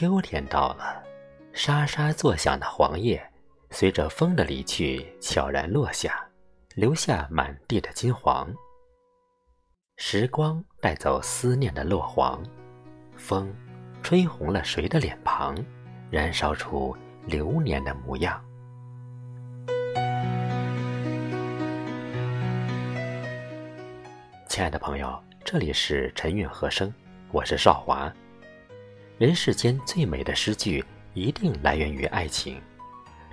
秋天到了，沙沙作响的黄叶，随着风的离去，悄然落下，留下满地的金黄。时光带走思念的落黄，风吹红了谁的脸庞，燃烧出流年的模样。亲爱的朋友，这里是晨韵和声，我是少华。人世间最美的诗句，一定来源于爱情。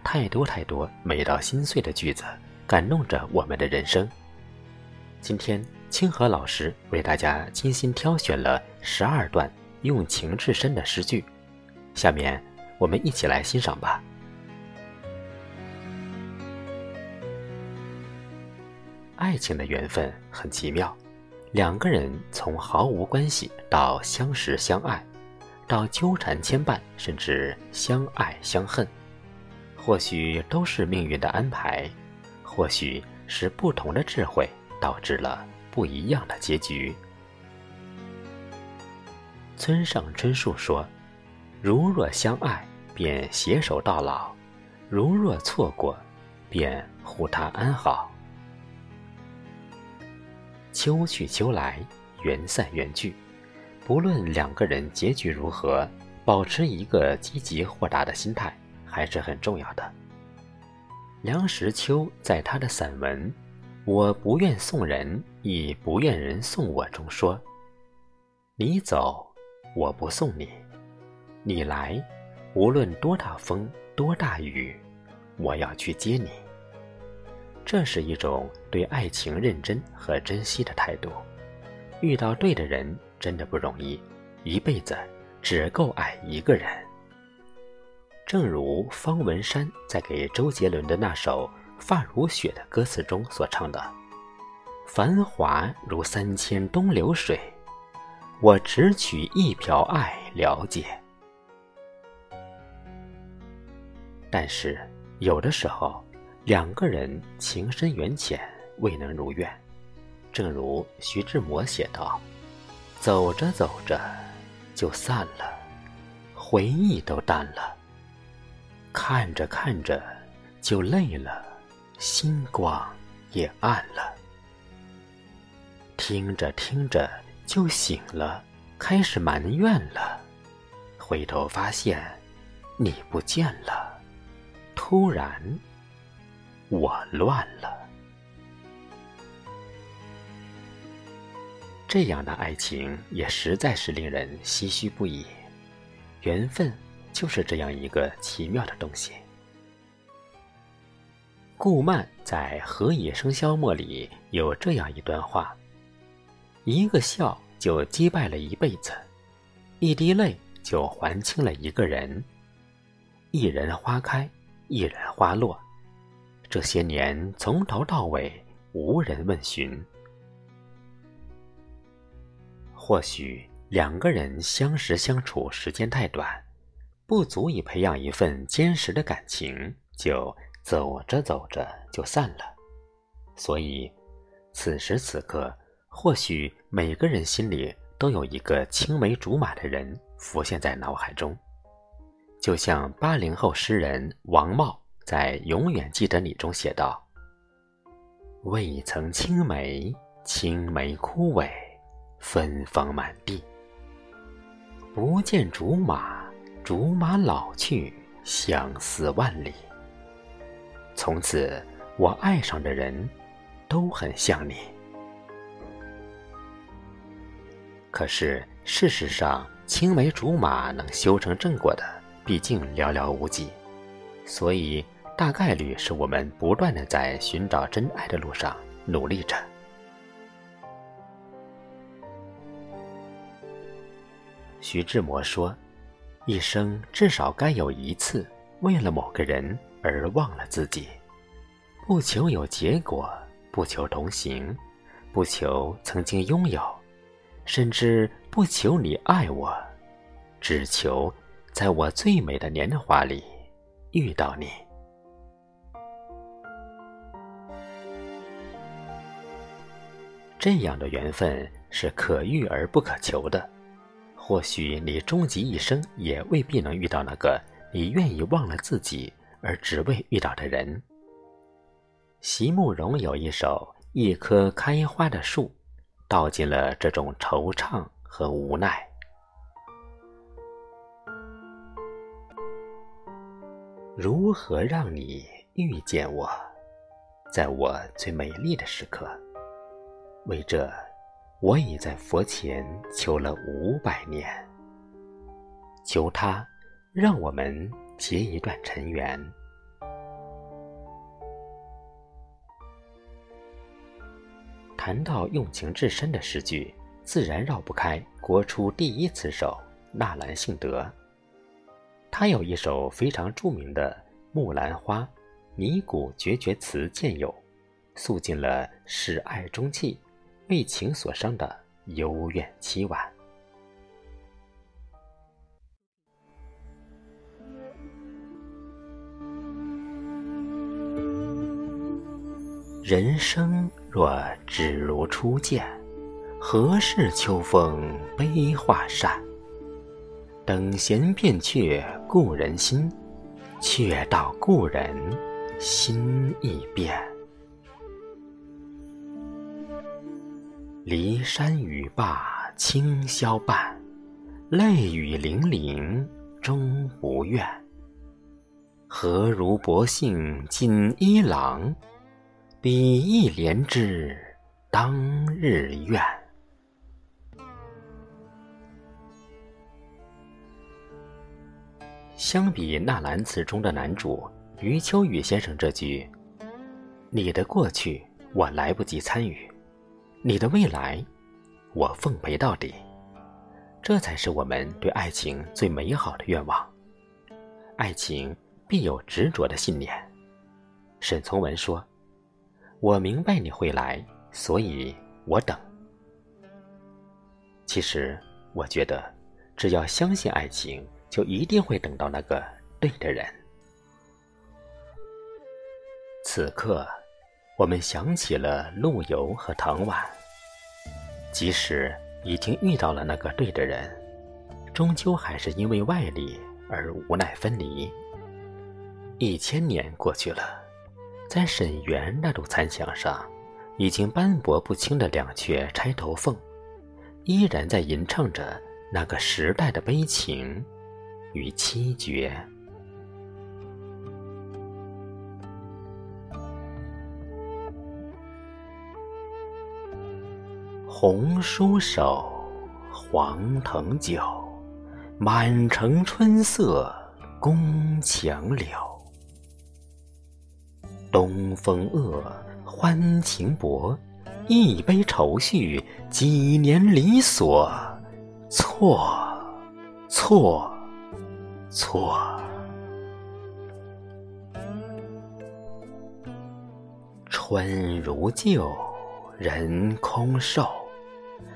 太多太多美到心碎的句子，感动着我们的人生。今天，清河老师为大家精心挑选了十二段用情至深的诗句，下面我们一起来欣赏吧。爱情的缘分很奇妙，两个人从毫无关系到相识相爱。到纠缠牵绊，甚至相爱相恨，或许都是命运的安排，或许是不同的智慧导致了不一样的结局。村上春树说：“如若相爱，便携手到老；如若错过，便护他安好。”秋去秋来，缘散缘聚。不论两个人结局如何，保持一个积极豁达的心态还是很重要的。梁实秋在他的散文《我不愿送人，亦不愿人送我》中说：“你走，我不送你；你来，无论多大风多大雨，我要去接你。”这是一种对爱情认真和珍惜的态度。遇到对的人。真的不容易，一辈子只够爱一个人。正如方文山在给周杰伦的那首《发如雪》的歌词中所唱的：“繁华如三千东流水，我只取一瓢爱了解。”但是有的时候，两个人情深缘浅，未能如愿。正如徐志摩写道。走着走着，就散了，回忆都淡了；看着看着，就累了，星光也暗了；听着听着，就醒了，开始埋怨了；回头发现你不见了，突然我乱了。这样的爱情也实在是令人唏嘘不已。缘分就是这样一个奇妙的东西。顾漫在《何以笙箫默》里有这样一段话：“一个笑就击败了一辈子，一滴泪就还清了一个人。一人花开，一人花落，这些年从头到尾无人问询。”或许两个人相识相处时间太短，不足以培养一份坚实的感情，就走着走着就散了。所以，此时此刻，或许每个人心里都有一个青梅竹马的人浮现在脑海中。就像八零后诗人王茂在《永远记得你》中写道：“未曾青梅，青梅枯萎。”芬芳满地，不见竹马，竹马老去，相思万里。从此，我爱上的人，都很像你。可是，事实上，青梅竹马能修成正果的，毕竟寥寥无几。所以，大概率是我们不断的在寻找真爱的路上努力着。徐志摩说：“一生至少该有一次，为了某个人而忘了自己，不求有结果，不求同行，不求曾经拥有，甚至不求你爱我，只求在我最美的年华里遇到你。这样的缘分是可遇而不可求的。”或许你终极一生也未必能遇到那个你愿意忘了自己而只为遇到的人。席慕容有一首《一棵开花的树》，道尽了这种惆怅和无奈。如何让你遇见我，在我最美丽的时刻？为这。我已在佛前求了五百年，求他让我们结一段尘缘。谈到用情至深的诗句，自然绕不开国初第一词手纳兰性德。他有一首非常著名的《木兰花》，拟古决绝词见有，诉尽了始爱终弃。为情所伤的幽怨凄婉。人生若只如初见，何事秋风悲画扇？等闲变却故人心，却道故人心易变。骊山语罢清宵半，泪雨霖铃终不怨。何如薄幸锦衣郎，比翼连枝当日愿。相比纳兰词中的男主余秋雨先生这句：“你的过去我来不及参与。”你的未来，我奉陪到底，这才是我们对爱情最美好的愿望。爱情必有执着的信念。沈从文说：“我明白你会来，所以我等。”其实，我觉得，只要相信爱情，就一定会等到那个对的人。此刻。我们想起了陆游和唐婉，即使已经遇到了那个对的人，终究还是因为外力而无奈分离。一千年过去了，在沈园那堵残墙上，已经斑驳不清的两阙钗头凤，依然在吟唱着那个时代的悲情与凄绝。红酥手，黄藤酒，满城春色宫墙柳。东风恶，欢情薄，一杯愁绪，几年离索，错，错，错。春如旧，人空瘦。